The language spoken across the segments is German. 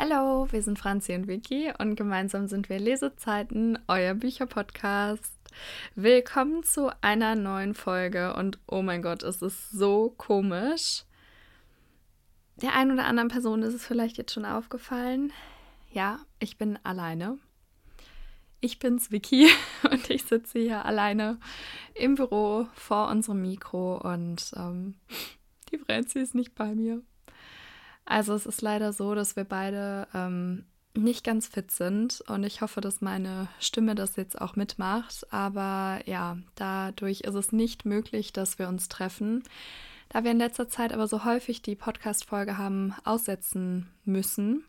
Hallo, wir sind Franzi und Vicky und gemeinsam sind wir Lesezeiten, euer Bücherpodcast. Willkommen zu einer neuen Folge und oh mein Gott, es ist so komisch. Der einen oder anderen Person ist es vielleicht jetzt schon aufgefallen. Ja, ich bin alleine. Ich bin's, Vicky, und ich sitze hier alleine im Büro vor unserem Mikro und ähm, die Franzi ist nicht bei mir. Also es ist leider so, dass wir beide ähm, nicht ganz fit sind und ich hoffe, dass meine Stimme das jetzt auch mitmacht. Aber ja, dadurch ist es nicht möglich, dass wir uns treffen. Da wir in letzter Zeit aber so häufig die Podcast-Folge haben aussetzen müssen,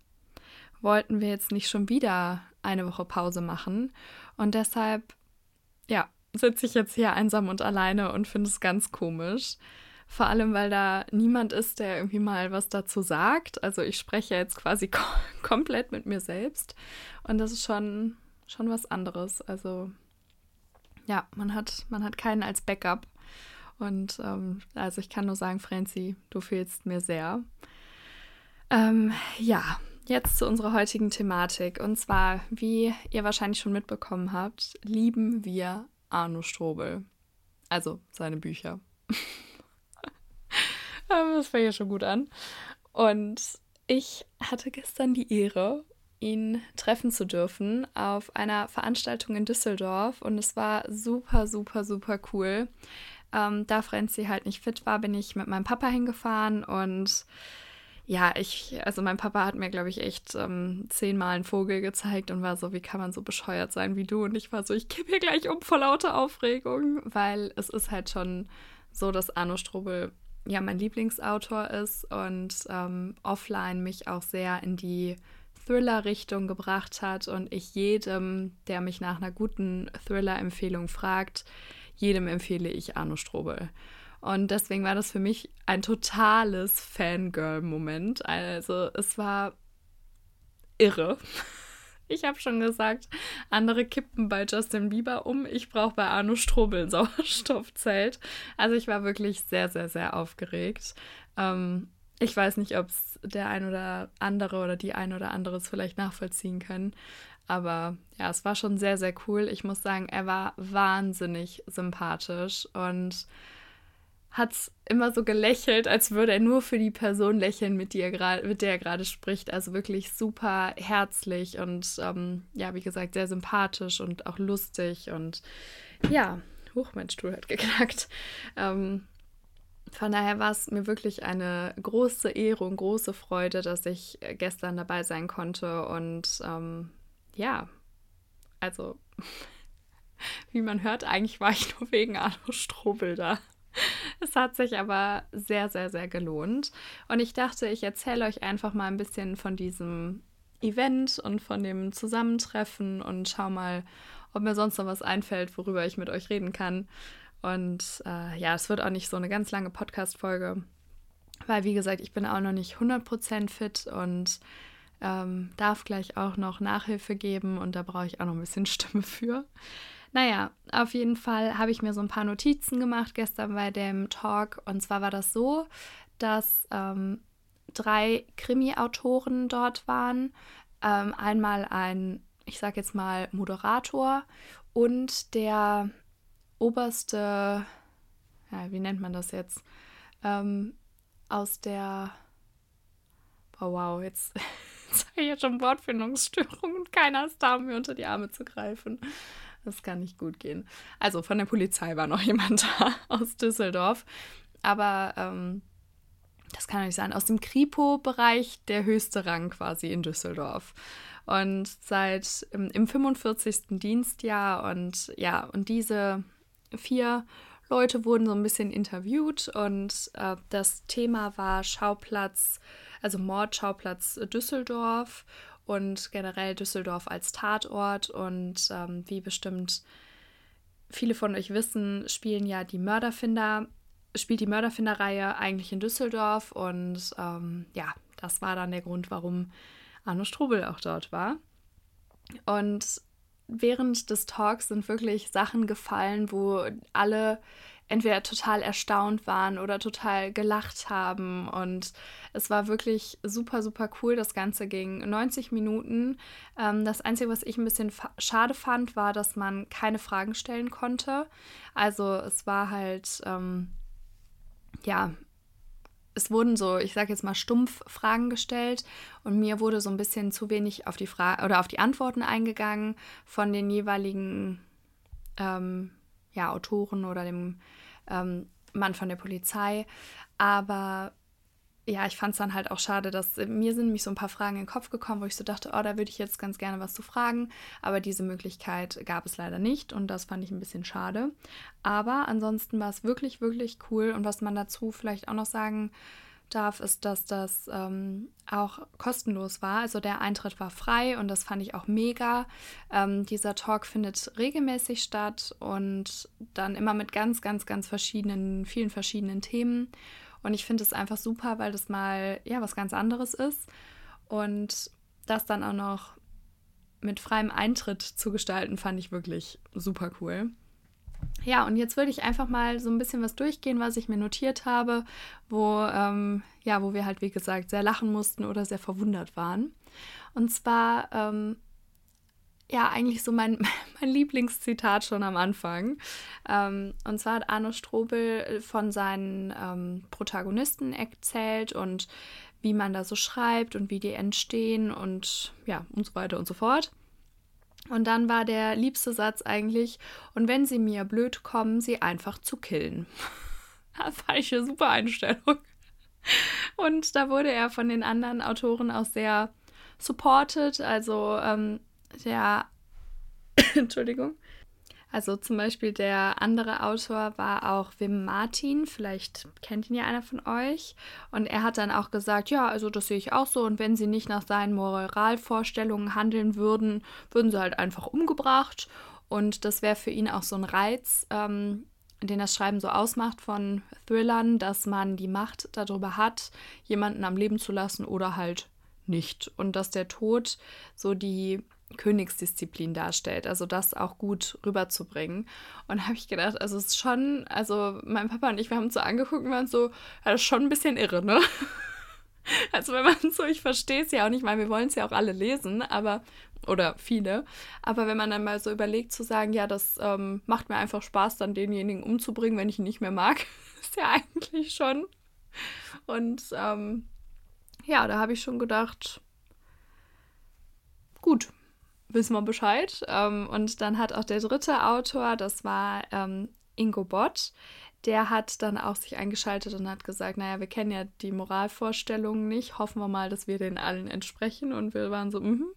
wollten wir jetzt nicht schon wieder eine Woche Pause machen. Und deshalb, ja, sitze ich jetzt hier einsam und alleine und finde es ganz komisch. Vor allem, weil da niemand ist, der irgendwie mal was dazu sagt. Also ich spreche jetzt quasi kom komplett mit mir selbst. Und das ist schon, schon was anderes. Also ja, man hat, man hat keinen als Backup. Und ähm, also ich kann nur sagen, Franzi, du fehlst mir sehr. Ähm, ja, jetzt zu unserer heutigen Thematik. Und zwar, wie ihr wahrscheinlich schon mitbekommen habt, lieben wir Arno Strobel. Also seine Bücher. das fängt ja schon gut an. Und ich hatte gestern die Ehre, ihn treffen zu dürfen auf einer Veranstaltung in Düsseldorf. Und es war super, super, super cool. Ähm, da Franzi halt nicht fit war, bin ich mit meinem Papa hingefahren und ja, ich, also mein Papa hat mir, glaube ich, echt ähm, zehnmal einen Vogel gezeigt und war so, wie kann man so bescheuert sein wie du? Und ich war so, ich kippe hier gleich um vor lauter Aufregung, weil es ist halt schon so, dass Arno Strobel ja mein Lieblingsautor ist und ähm, offline mich auch sehr in die Thriller-Richtung gebracht hat und ich jedem, der mich nach einer guten Thriller-Empfehlung fragt, jedem empfehle ich Arno Strobel. Und deswegen war das für mich ein totales Fangirl-Moment. Also es war irre. Ich habe schon gesagt, andere kippen bei Justin Bieber um. Ich brauche bei Arno Strobel ein Sauerstoffzelt. Also ich war wirklich sehr, sehr, sehr aufgeregt. Ähm, ich weiß nicht, ob es der ein oder andere oder die ein oder andere es vielleicht nachvollziehen können. Aber ja, es war schon sehr, sehr cool. Ich muss sagen, er war wahnsinnig sympathisch und hat immer so gelächelt, als würde er nur für die Person lächeln, mit, die er mit der er gerade spricht. Also wirklich super herzlich und ähm, ja, wie gesagt, sehr sympathisch und auch lustig. Und ja, huch, mein Stuhl hat geknackt. Ähm, von daher war es mir wirklich eine große Ehre und große Freude, dass ich gestern dabei sein konnte. Und ähm, ja, also, wie man hört, eigentlich war ich nur wegen Arno Strobel da. Es hat sich aber sehr, sehr, sehr gelohnt. Und ich dachte, ich erzähle euch einfach mal ein bisschen von diesem Event und von dem Zusammentreffen und schau mal, ob mir sonst noch was einfällt, worüber ich mit euch reden kann. Und äh, ja, es wird auch nicht so eine ganz lange Podcast-Folge, weil, wie gesagt, ich bin auch noch nicht 100% fit und ähm, darf gleich auch noch Nachhilfe geben und da brauche ich auch noch ein bisschen Stimme für. Naja, auf jeden Fall habe ich mir so ein paar Notizen gemacht gestern bei dem Talk. Und zwar war das so, dass ähm, drei Krimi-Autoren dort waren. Ähm, einmal ein, ich sage jetzt mal, Moderator und der oberste, ja, wie nennt man das jetzt? Ähm, aus der, oh wow, jetzt, jetzt habe ich ja schon Wortfindungsstörung und keiner ist da, um mir unter die Arme zu greifen. Das kann nicht gut gehen. Also von der Polizei war noch jemand da aus Düsseldorf. Aber ähm, das kann nicht sein. Aus dem Kripo-Bereich der höchste Rang quasi in Düsseldorf. Und seit im, im 45. Dienstjahr und ja, und diese vier Leute wurden so ein bisschen interviewt und äh, das Thema war Schauplatz, also Mordschauplatz Düsseldorf und generell Düsseldorf als Tatort. Und ähm, wie bestimmt viele von euch wissen, spielen ja die Mörderfinder, spielt die Mörderfinder-Reihe eigentlich in Düsseldorf. Und ähm, ja, das war dann der Grund, warum Arno Strubel auch dort war. Und während des Talks sind wirklich Sachen gefallen, wo alle entweder total erstaunt waren oder total gelacht haben. Und es war wirklich super, super cool. Das Ganze ging 90 Minuten. Ähm, das Einzige, was ich ein bisschen schade fand, war, dass man keine Fragen stellen konnte. Also es war halt, ähm, ja, es wurden so, ich sage jetzt mal, stumpf Fragen gestellt und mir wurde so ein bisschen zu wenig auf die Frage oder auf die Antworten eingegangen von den jeweiligen ähm, ja, Autoren oder dem ähm, Mann von der Polizei. Aber ja, ich fand es dann halt auch schade, dass äh, mir sind mich so ein paar Fragen in den Kopf gekommen, wo ich so dachte, oh, da würde ich jetzt ganz gerne was zu fragen. Aber diese Möglichkeit gab es leider nicht und das fand ich ein bisschen schade. Aber ansonsten war es wirklich, wirklich cool. Und was man dazu vielleicht auch noch sagen darf, ist, dass das ähm, auch kostenlos war. Also der Eintritt war frei und das fand ich auch mega. Ähm, dieser Talk findet regelmäßig statt und dann immer mit ganz, ganz, ganz verschiedenen, vielen verschiedenen Themen. Und ich finde es einfach super, weil das mal ja was ganz anderes ist. Und das dann auch noch mit freiem Eintritt zu gestalten, fand ich wirklich super cool. Ja, und jetzt würde ich einfach mal so ein bisschen was durchgehen, was ich mir notiert habe, wo, ähm, ja, wo wir halt, wie gesagt, sehr lachen mussten oder sehr verwundert waren. Und zwar, ähm, ja, eigentlich so mein, mein Lieblingszitat schon am Anfang. Ähm, und zwar hat Arno Strobel von seinen ähm, Protagonisten erzählt und wie man da so schreibt und wie die entstehen und ja, und so weiter und so fort. Und dann war der liebste Satz eigentlich, und wenn sie mir blöd kommen, sie einfach zu killen. ich eine super Einstellung. Und da wurde er von den anderen Autoren auch sehr supported. Also ähm, der, Entschuldigung, also zum Beispiel der andere Autor war auch Wim Martin, vielleicht kennt ihn ja einer von euch. Und er hat dann auch gesagt, ja, also das sehe ich auch so. Und wenn sie nicht nach seinen Moralvorstellungen handeln würden, würden sie halt einfach umgebracht. Und das wäre für ihn auch so ein Reiz, ähm, den das Schreiben so ausmacht von Thrillern, dass man die Macht darüber hat, jemanden am Leben zu lassen oder halt nicht. Und dass der Tod so die Königsdisziplin darstellt, also das auch gut rüberzubringen. Und habe ich gedacht, also es ist schon, also mein Papa und ich, wir haben uns so angeguckt und waren so, das ist schon ein bisschen irre, ne? Also wenn man so, ich verstehe es ja auch nicht, weil wir wollen es ja auch alle lesen, aber, oder viele, aber wenn man dann mal so überlegt zu sagen, ja, das ähm, macht mir einfach Spaß, dann denjenigen umzubringen, wenn ich ihn nicht mehr mag, ist ja eigentlich schon. Und ähm, ja, da habe ich schon gedacht, gut, wissen wir Bescheid. Ähm, und dann hat auch der dritte Autor, das war ähm, Ingo Bott, der hat dann auch sich eingeschaltet und hat gesagt, naja, wir kennen ja die Moralvorstellungen nicht, hoffen wir mal, dass wir den allen entsprechen. Und wir waren so, mhm,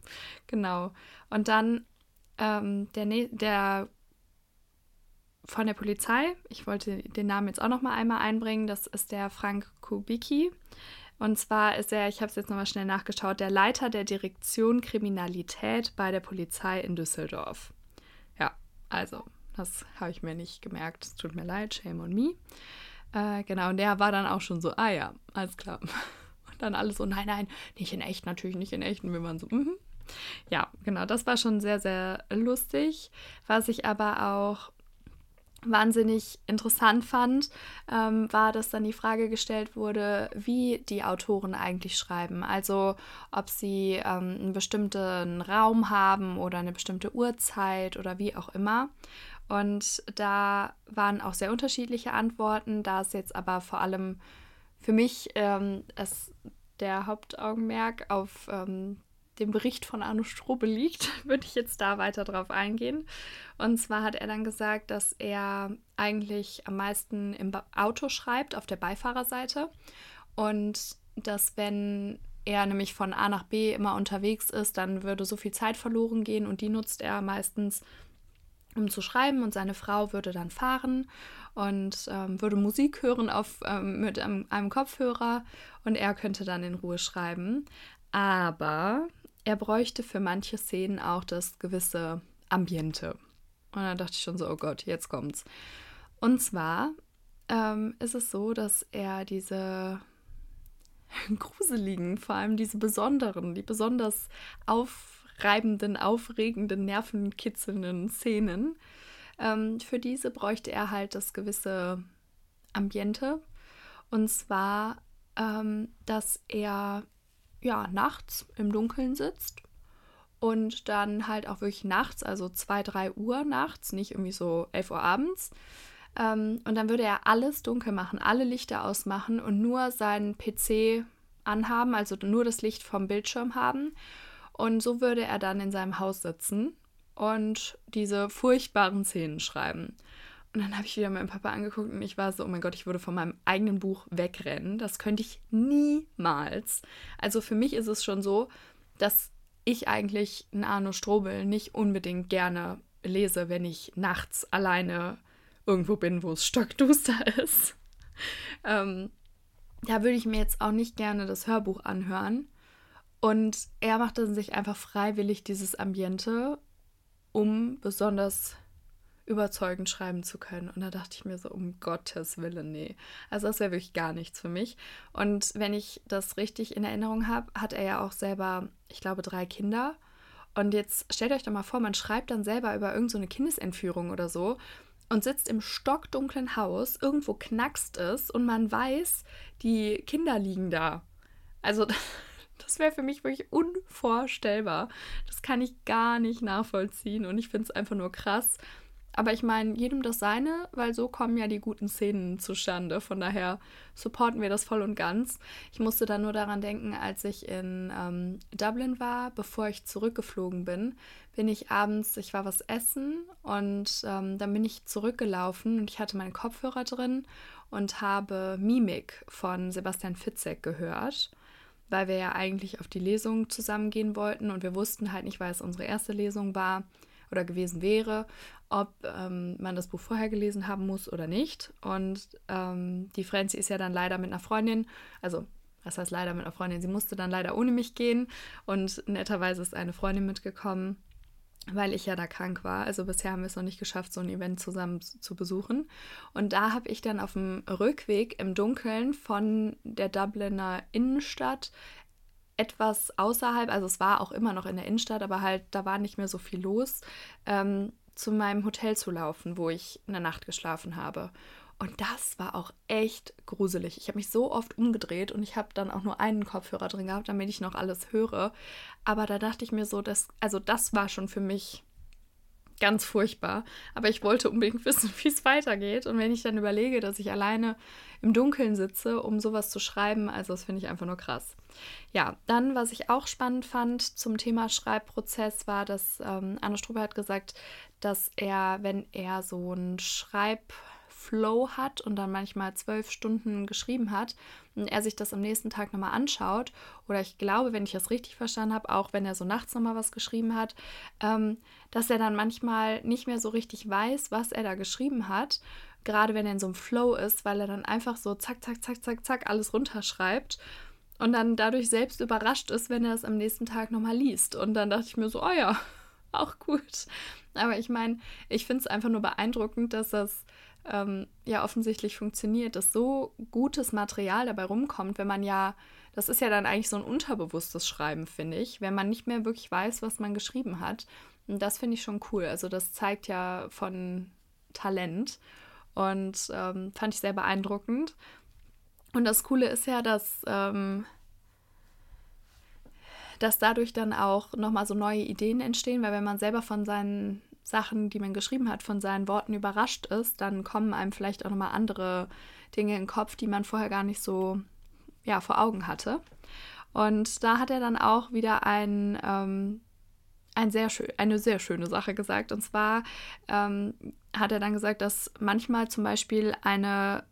genau. Und dann ähm, der, der von der Polizei, ich wollte den Namen jetzt auch noch mal einmal einbringen, das ist der Frank Kubicki. Und zwar ist er, ich habe es jetzt nochmal schnell nachgeschaut, der Leiter der Direktion Kriminalität bei der Polizei in Düsseldorf. Ja, also, das habe ich mir nicht gemerkt. Es tut mir leid, shame on me. Äh, genau, und der war dann auch schon so, ah ja, alles klar. Und dann alles so, nein, nein, nicht in echt, natürlich nicht in echt. Und wir waren so, mhm. Ja, genau, das war schon sehr, sehr lustig. Was ich aber auch wahnsinnig interessant fand, ähm, war, dass dann die Frage gestellt wurde, wie die Autoren eigentlich schreiben. Also ob sie ähm, einen bestimmten Raum haben oder eine bestimmte Uhrzeit oder wie auch immer. Und da waren auch sehr unterschiedliche Antworten, da es jetzt aber vor allem für mich ähm, es der Hauptaugenmerk auf ähm, dem Bericht von Arno Strobel liegt, würde ich jetzt da weiter drauf eingehen. Und zwar hat er dann gesagt, dass er eigentlich am meisten im Auto schreibt, auf der Beifahrerseite. Und dass wenn er nämlich von A nach B immer unterwegs ist, dann würde so viel Zeit verloren gehen und die nutzt er meistens, um zu schreiben und seine Frau würde dann fahren und ähm, würde Musik hören auf, ähm, mit einem, einem Kopfhörer und er könnte dann in Ruhe schreiben. Aber er bräuchte für manche Szenen auch das gewisse Ambiente. Und dann dachte ich schon so, oh Gott, jetzt kommt's. Und zwar ähm, ist es so, dass er diese gruseligen, vor allem diese besonderen, die besonders aufreibenden, aufregenden, nervenkitzelnden Szenen Ähm, für diese bräuchte er halt das gewisse Ambiente. Und zwar, ähm, dass er ja nachts im Dunkeln sitzt und dann halt auch wirklich nachts, also 2, 3 Uhr nachts, nicht irgendwie so 11 Uhr abends. Ähm, und dann würde er alles dunkel machen, alle Lichter ausmachen und nur seinen PC anhaben, also nur das Licht vom Bildschirm haben. Und so würde er dann in seinem Haus sitzen und diese furchtbaren Szenen schreiben. Und dann habe ich wieder meinen Papa angeguckt und ich war so, oh mein Gott, ich würde von meinem eigenen Buch wegrennen. Das könnte ich niemals. Also für mich ist es schon so, dass ich eigentlich einen Arno Strobel nicht unbedingt gerne lese, wenn ich nachts alleine irgendwo bin, wo es stockduster ist. ähm, da würde ich mir jetzt auch nicht gerne das Hörbuch anhören. Und er machte sich einfach freiwillig dieses Ambiente, um besonders überzeugend schreiben zu können. Und da dachte ich mir so, um Gottes Willen, nee. Also das wäre wirklich gar nichts für mich. Und wenn ich das richtig in Erinnerung habe, hat er ja auch selber, ich glaube, drei Kinder. Und jetzt stellt euch doch mal vor, man schreibt dann selber über irgendeine so Kindesentführung oder so und sitzt im stockdunklen Haus, irgendwo knackst es und man weiß, die Kinder liegen da. Also das wäre für mich wirklich unvorstellbar. Das kann ich gar nicht nachvollziehen und ich finde es einfach nur krass, aber ich meine, jedem das seine, weil so kommen ja die guten Szenen zustande. Von daher supporten wir das voll und ganz. Ich musste dann nur daran denken, als ich in ähm, Dublin war, bevor ich zurückgeflogen bin, bin ich abends, ich war was essen und ähm, dann bin ich zurückgelaufen und ich hatte meinen Kopfhörer drin und habe Mimik von Sebastian Fitzek gehört weil wir ja eigentlich auf die Lesung zusammengehen wollten und wir wussten halt nicht, weil es unsere erste Lesung war, oder gewesen wäre, ob ähm, man das Buch vorher gelesen haben muss oder nicht. Und ähm, die Franzi ist ja dann leider mit einer Freundin, also was heißt leider mit einer Freundin, sie musste dann leider ohne mich gehen und netterweise ist eine Freundin mitgekommen, weil ich ja da krank war. Also bisher haben wir es noch nicht geschafft, so ein Event zusammen zu besuchen. Und da habe ich dann auf dem Rückweg im Dunkeln von der Dubliner Innenstadt etwas außerhalb, also es war auch immer noch in der Innenstadt, aber halt da war nicht mehr so viel los, ähm, zu meinem Hotel zu laufen, wo ich eine Nacht geschlafen habe. Und das war auch echt gruselig. Ich habe mich so oft umgedreht und ich habe dann auch nur einen Kopfhörer drin gehabt, damit ich noch alles höre. Aber da dachte ich mir so, dass, also das war schon für mich ganz furchtbar. Aber ich wollte unbedingt wissen, wie es weitergeht. Und wenn ich dann überlege, dass ich alleine im Dunkeln sitze, um sowas zu schreiben, also das finde ich einfach nur krass. Ja, dann, was ich auch spannend fand zum Thema Schreibprozess, war, dass ähm, Anne Strube hat gesagt, dass er, wenn er so einen Schreib Flow hat und dann manchmal zwölf Stunden geschrieben hat und er sich das am nächsten Tag nochmal anschaut, oder ich glaube, wenn ich das richtig verstanden habe, auch wenn er so nachts nochmal was geschrieben hat, ähm, dass er dann manchmal nicht mehr so richtig weiß, was er da geschrieben hat, gerade wenn er in so einem Flow ist, weil er dann einfach so zack, zack, zack, zack, zack alles runterschreibt und dann dadurch selbst überrascht ist, wenn er es am nächsten Tag nochmal liest. Und dann dachte ich mir so, oh ja, auch gut. Aber ich meine, ich finde es einfach nur beeindruckend, dass das ähm, ja offensichtlich funktioniert, dass so gutes Material dabei rumkommt, wenn man ja, das ist ja dann eigentlich so ein unterbewusstes Schreiben, finde ich, wenn man nicht mehr wirklich weiß, was man geschrieben hat. Und das finde ich schon cool. Also das zeigt ja von Talent und ähm, fand ich sehr beeindruckend. Und das Coole ist ja, dass, ähm, dass dadurch dann auch nochmal so neue Ideen entstehen, weil wenn man selber von seinen Sachen, die man geschrieben hat, von seinen Worten überrascht ist, dann kommen einem vielleicht auch nochmal andere Dinge in den Kopf, die man vorher gar nicht so ja, vor Augen hatte. Und da hat er dann auch wieder ein, ähm, ein sehr schön, eine sehr schöne Sache gesagt. Und zwar ähm, hat er dann gesagt, dass manchmal zum Beispiel eine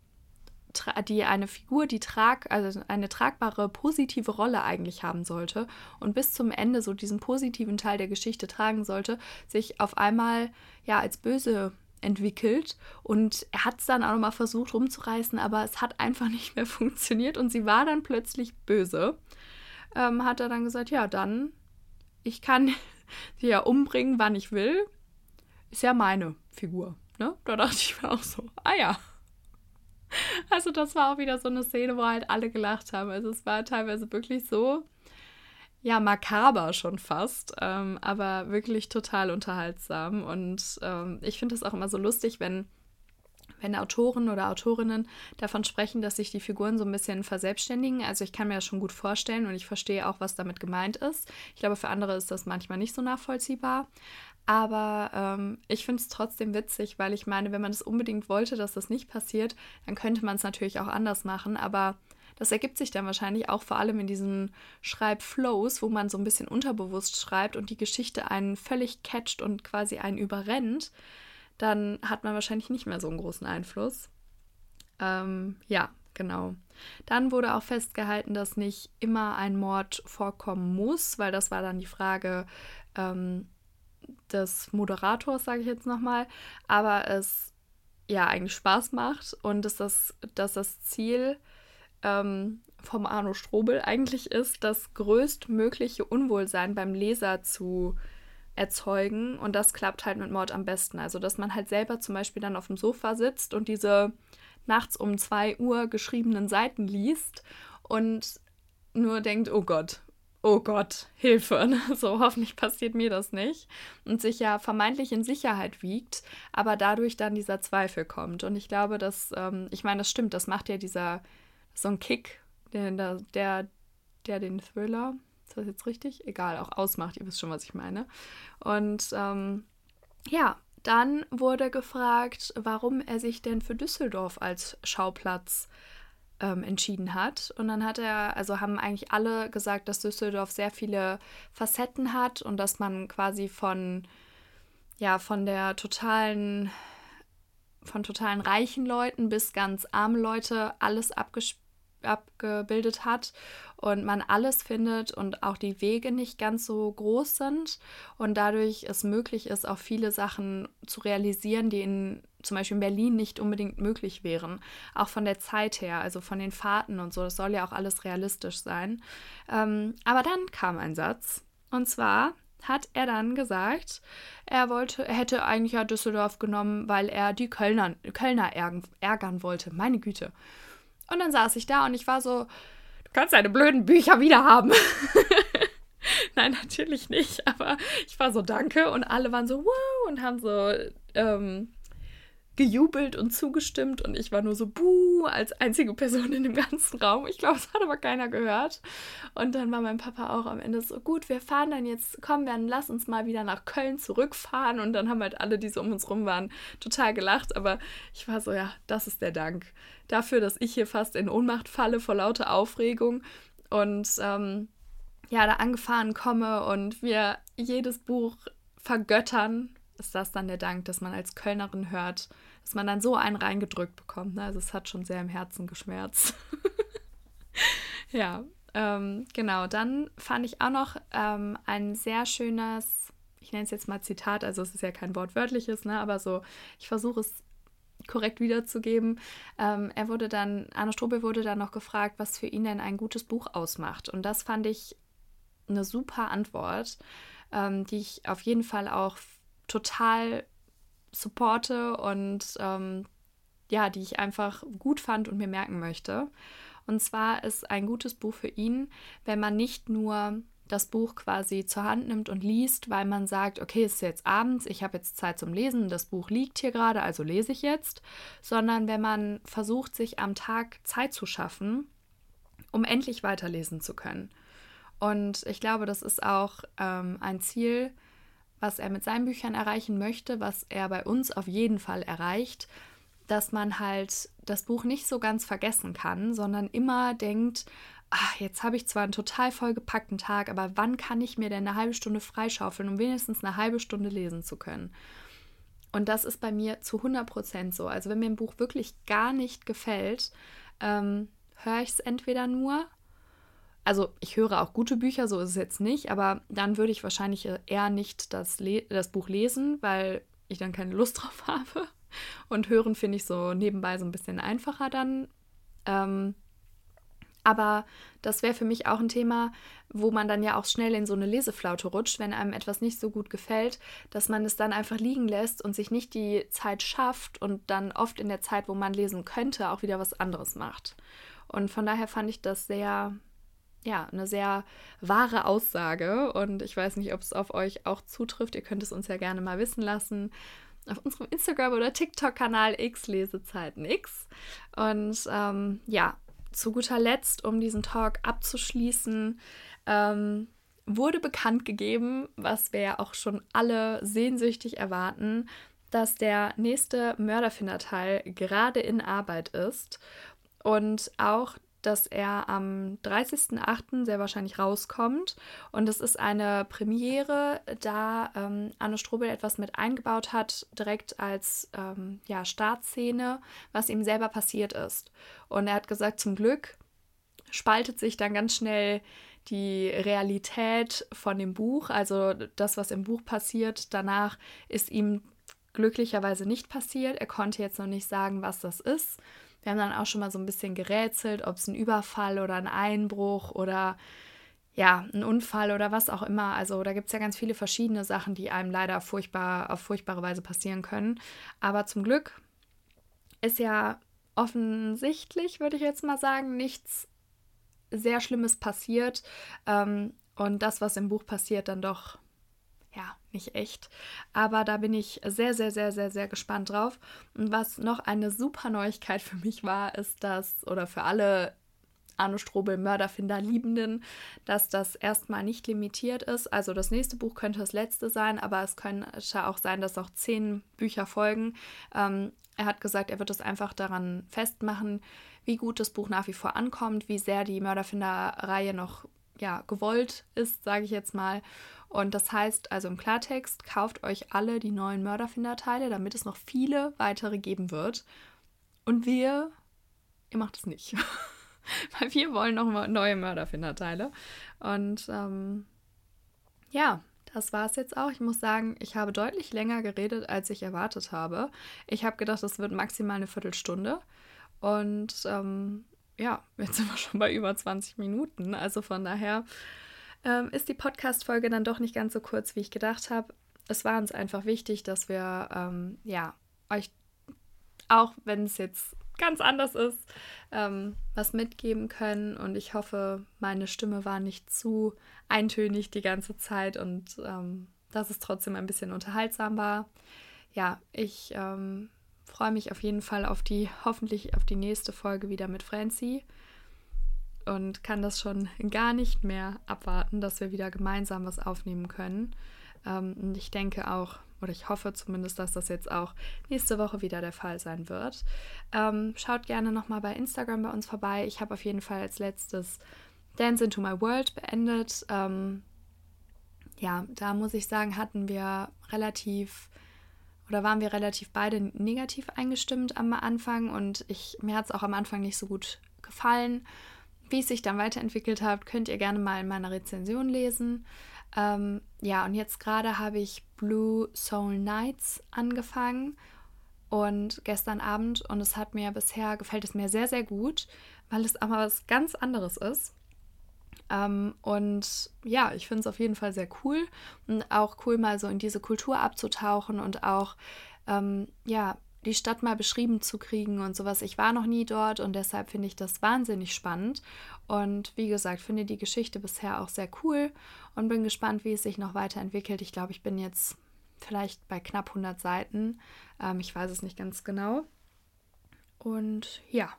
die eine Figur, die trag, also eine tragbare positive Rolle eigentlich haben sollte und bis zum Ende so diesen positiven Teil der Geschichte tragen sollte, sich auf einmal ja als böse entwickelt und er hat es dann auch nochmal versucht rumzureißen, aber es hat einfach nicht mehr funktioniert und sie war dann plötzlich böse. Ähm, hat er dann gesagt, ja, dann, ich kann sie ja umbringen, wann ich will. Ist ja meine Figur. Ne? Da dachte ich mir auch so, ah ja, also das war auch wieder so eine Szene, wo halt alle gelacht haben. Also es war teilweise wirklich so, ja, makaber schon fast, ähm, aber wirklich total unterhaltsam. Und ähm, ich finde es auch immer so lustig, wenn, wenn Autoren oder Autorinnen davon sprechen, dass sich die Figuren so ein bisschen verselbstständigen. Also ich kann mir das schon gut vorstellen und ich verstehe auch, was damit gemeint ist. Ich glaube, für andere ist das manchmal nicht so nachvollziehbar. Aber ähm, ich finde es trotzdem witzig, weil ich meine, wenn man es unbedingt wollte, dass das nicht passiert, dann könnte man es natürlich auch anders machen. Aber das ergibt sich dann wahrscheinlich auch vor allem in diesen Schreibflows, wo man so ein bisschen unterbewusst schreibt und die Geschichte einen völlig catcht und quasi einen überrennt. Dann hat man wahrscheinlich nicht mehr so einen großen Einfluss. Ähm, ja, genau. Dann wurde auch festgehalten, dass nicht immer ein Mord vorkommen muss, weil das war dann die Frage, ähm, des Moderators, sage ich jetzt nochmal, aber es ja eigentlich Spaß macht und dass das, dass das Ziel ähm, vom Arno Strobel eigentlich ist, das größtmögliche Unwohlsein beim Leser zu erzeugen und das klappt halt mit Mord am besten. Also dass man halt selber zum Beispiel dann auf dem Sofa sitzt und diese nachts um 2 Uhr geschriebenen Seiten liest und nur denkt, oh Gott, oh Gott, Hilfe, so hoffentlich passiert mir das nicht und sich ja vermeintlich in Sicherheit wiegt, aber dadurch dann dieser Zweifel kommt. Und ich glaube, dass, ähm, ich meine, das stimmt, das macht ja dieser, so ein Kick, der, der, der den Thriller, ist das jetzt richtig? Egal, auch ausmacht, ihr wisst schon, was ich meine. Und ähm, ja, dann wurde gefragt, warum er sich denn für Düsseldorf als Schauplatz ähm, entschieden hat. Und dann hat er, also haben eigentlich alle gesagt, dass Düsseldorf sehr viele Facetten hat und dass man quasi von, ja, von der totalen, von totalen reichen Leuten bis ganz arme Leute alles abgespielt abgebildet hat und man alles findet und auch die Wege nicht ganz so groß sind und dadurch es möglich ist, auch viele Sachen zu realisieren, die in zum Beispiel in Berlin nicht unbedingt möglich wären. Auch von der Zeit her, also von den Fahrten und so. Das soll ja auch alles realistisch sein. Ähm, aber dann kam ein Satz und zwar hat er dann gesagt, er wollte, er hätte eigentlich ja Düsseldorf genommen, weil er die Kölner, Kölner ärgern, ärgern wollte. Meine Güte. Und dann saß ich da und ich war so, du kannst deine blöden Bücher wieder haben. Nein, natürlich nicht. Aber ich war so, danke. Und alle waren so, wow, und haben so ähm, gejubelt und zugestimmt. Und ich war nur so, buh, als einzige Person in dem ganzen Raum. Ich glaube, es hat aber keiner gehört. Und dann war mein Papa auch am Ende so, gut, wir fahren dann jetzt, komm, dann lass uns mal wieder nach Köln zurückfahren. Und dann haben halt alle, die so um uns rum waren, total gelacht. Aber ich war so, ja, das ist der Dank dafür, dass ich hier fast in Ohnmacht falle vor lauter Aufregung und ähm, ja, da angefahren komme und wir jedes Buch vergöttern, ist das dann der Dank, dass man als Kölnerin hört, dass man dann so einen reingedrückt bekommt. Ne? Also es hat schon sehr im Herzen geschmerzt. ja, ähm, genau. Dann fand ich auch noch ähm, ein sehr schönes, ich nenne es jetzt mal Zitat, also es ist ja kein wortwörtliches, ne? aber so, ich versuche es korrekt wiederzugeben. Ähm, er wurde dann, Arno Strobel wurde dann noch gefragt, was für ihn denn ein gutes Buch ausmacht. Und das fand ich eine super Antwort, ähm, die ich auf jeden Fall auch total supporte und ähm, ja, die ich einfach gut fand und mir merken möchte. Und zwar ist ein gutes Buch für ihn, wenn man nicht nur das Buch quasi zur Hand nimmt und liest, weil man sagt, okay, es ist jetzt abends, ich habe jetzt Zeit zum Lesen, das Buch liegt hier gerade, also lese ich jetzt, sondern wenn man versucht, sich am Tag Zeit zu schaffen, um endlich weiterlesen zu können. Und ich glaube, das ist auch ähm, ein Ziel, was er mit seinen Büchern erreichen möchte, was er bei uns auf jeden Fall erreicht, dass man halt das Buch nicht so ganz vergessen kann, sondern immer denkt, ach, jetzt habe ich zwar einen total vollgepackten Tag, aber wann kann ich mir denn eine halbe Stunde freischaufeln, um wenigstens eine halbe Stunde lesen zu können? Und das ist bei mir zu 100 Prozent so. Also wenn mir ein Buch wirklich gar nicht gefällt, ähm, höre ich es entweder nur, also ich höre auch gute Bücher, so ist es jetzt nicht, aber dann würde ich wahrscheinlich eher nicht das, Le das Buch lesen, weil ich dann keine Lust drauf habe. Und hören finde ich so nebenbei so ein bisschen einfacher dann. Ähm, aber das wäre für mich auch ein Thema, wo man dann ja auch schnell in so eine Leseflaute rutscht, wenn einem etwas nicht so gut gefällt, dass man es dann einfach liegen lässt und sich nicht die Zeit schafft und dann oft in der Zeit, wo man lesen könnte, auch wieder was anderes macht. Und von daher fand ich das sehr, ja, eine sehr wahre Aussage und ich weiß nicht, ob es auf euch auch zutrifft. Ihr könnt es uns ja gerne mal wissen lassen auf unserem Instagram- oder TikTok-Kanal X Lesezeiten X. Und ähm, ja, zu guter Letzt, um diesen Talk abzuschließen, ähm, wurde bekannt gegeben, was wir ja auch schon alle sehnsüchtig erwarten, dass der nächste Mörderfinder-Teil gerade in Arbeit ist und auch dass er am 30.08. sehr wahrscheinlich rauskommt. Und es ist eine Premiere, da ähm, Anne Strobel etwas mit eingebaut hat, direkt als ähm, ja, Startszene, was ihm selber passiert ist. Und er hat gesagt, zum Glück spaltet sich dann ganz schnell die Realität von dem Buch, also das, was im Buch passiert. Danach ist ihm glücklicherweise nicht passiert. Er konnte jetzt noch nicht sagen, was das ist. Wir haben dann auch schon mal so ein bisschen gerätselt, ob es ein Überfall oder ein Einbruch oder ja, ein Unfall oder was auch immer. Also da gibt es ja ganz viele verschiedene Sachen, die einem leider furchtbar auf furchtbare Weise passieren können. Aber zum Glück ist ja offensichtlich, würde ich jetzt mal sagen, nichts sehr Schlimmes passiert. Ähm, und das, was im Buch passiert, dann doch ja, nicht echt. Aber da bin ich sehr, sehr, sehr, sehr, sehr gespannt drauf. Und was noch eine super Neuigkeit für mich war, ist dass, oder für alle Arno Strobel Mörderfinder Liebenden, dass das erstmal nicht limitiert ist. Also das nächste Buch könnte das letzte sein, aber es könnte auch sein, dass auch zehn Bücher folgen. Ähm, er hat gesagt, er wird es einfach daran festmachen, wie gut das Buch nach wie vor ankommt, wie sehr die Mörderfinder-Reihe noch ja, gewollt ist, sage ich jetzt mal. Und das heißt also im Klartext, kauft euch alle die neuen Mörderfinder-Teile, damit es noch viele weitere geben wird. Und wir, ihr macht es nicht. Weil wir wollen noch neue Mörderfinder-Teile. Und ähm, ja, das war es jetzt auch. Ich muss sagen, ich habe deutlich länger geredet, als ich erwartet habe. Ich habe gedacht, es wird maximal eine Viertelstunde. Und ähm, ja, jetzt sind wir schon bei über 20 Minuten. Also von daher ähm, ist die Podcast-Folge dann doch nicht ganz so kurz, wie ich gedacht habe. Es war uns einfach wichtig, dass wir ähm, ja euch, auch wenn es jetzt ganz anders ist, ähm, was mitgeben können. Und ich hoffe, meine Stimme war nicht zu eintönig die ganze Zeit und ähm, dass es trotzdem ein bisschen unterhaltsam war. Ja, ich ähm, freue mich auf jeden Fall auf die, hoffentlich auf die nächste Folge wieder mit Francie und kann das schon gar nicht mehr abwarten, dass wir wieder gemeinsam was aufnehmen können. Ähm, und ich denke auch, oder ich hoffe zumindest, dass das jetzt auch nächste Woche wieder der Fall sein wird. Ähm, schaut gerne nochmal bei Instagram bei uns vorbei. Ich habe auf jeden Fall als letztes Dance into My World beendet. Ähm, ja, da muss ich sagen, hatten wir relativ oder waren wir relativ beide negativ eingestimmt am Anfang und ich, mir hat es auch am Anfang nicht so gut gefallen. Wie es sich dann weiterentwickelt hat, könnt ihr gerne mal in meiner Rezension lesen. Ähm, ja, und jetzt gerade habe ich Blue Soul Nights angefangen und gestern Abend und es hat mir bisher gefällt es mir sehr, sehr gut, weil es aber was ganz anderes ist. Ähm, und ja, ich finde es auf jeden Fall sehr cool und auch cool, mal so in diese Kultur abzutauchen und auch, ähm, ja, die Stadt mal beschrieben zu kriegen und sowas. Ich war noch nie dort und deshalb finde ich das wahnsinnig spannend. Und wie gesagt, finde die Geschichte bisher auch sehr cool und bin gespannt, wie es sich noch weiterentwickelt. Ich glaube, ich bin jetzt vielleicht bei knapp 100 Seiten. Ähm, ich weiß es nicht ganz genau. Und ja,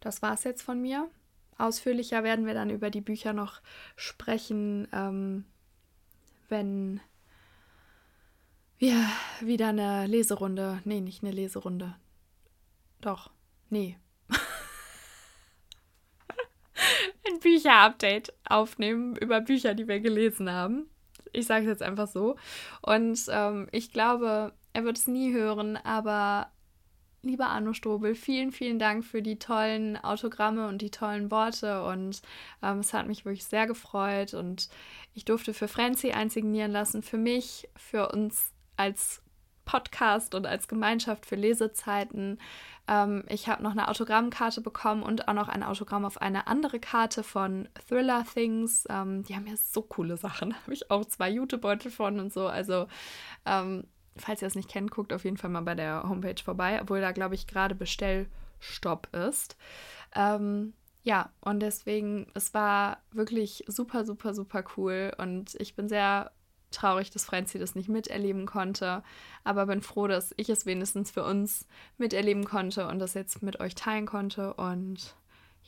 das war es jetzt von mir. Ausführlicher werden wir dann über die Bücher noch sprechen, ähm, wenn wir wieder eine Leserunde, nee, nicht eine Leserunde. Doch, nee. Ein Bücher-Update aufnehmen über Bücher, die wir gelesen haben. Ich sage es jetzt einfach so. Und ähm, ich glaube, er wird es nie hören, aber lieber Arno Strobel, vielen, vielen Dank für die tollen Autogramme und die tollen Worte. Und ähm, es hat mich wirklich sehr gefreut. Und ich durfte für Franzi einsignieren lassen, für mich, für uns als Podcast und als Gemeinschaft für Lesezeiten. Ähm, ich habe noch eine Autogrammkarte bekommen und auch noch ein Autogramm auf eine andere Karte von Thriller Things. Ähm, die haben ja so coole Sachen. Da habe ich auch zwei Jutebeutel von und so. Also, ähm, falls ihr es nicht kennt, guckt auf jeden Fall mal bei der Homepage vorbei, obwohl da, glaube ich, gerade Bestellstopp ist. Ähm, ja, und deswegen, es war wirklich super, super, super cool. Und ich bin sehr traurig, dass Franzi das nicht miterleben konnte. Aber bin froh, dass ich es wenigstens für uns miterleben konnte und das jetzt mit euch teilen konnte. Und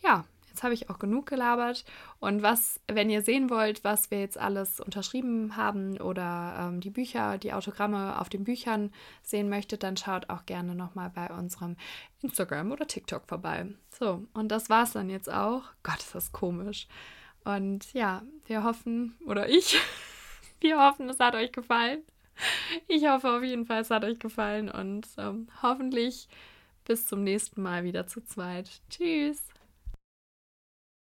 ja, Jetzt habe ich auch genug gelabert. Und was, wenn ihr sehen wollt, was wir jetzt alles unterschrieben haben oder ähm, die Bücher, die Autogramme auf den Büchern sehen möchtet, dann schaut auch gerne nochmal bei unserem Instagram oder TikTok vorbei. So, und das war es dann jetzt auch. Gott, ist das komisch. Und ja, wir hoffen, oder ich, wir hoffen, es hat euch gefallen. Ich hoffe auf jeden Fall, es hat euch gefallen und ähm, hoffentlich bis zum nächsten Mal wieder zu zweit. Tschüss.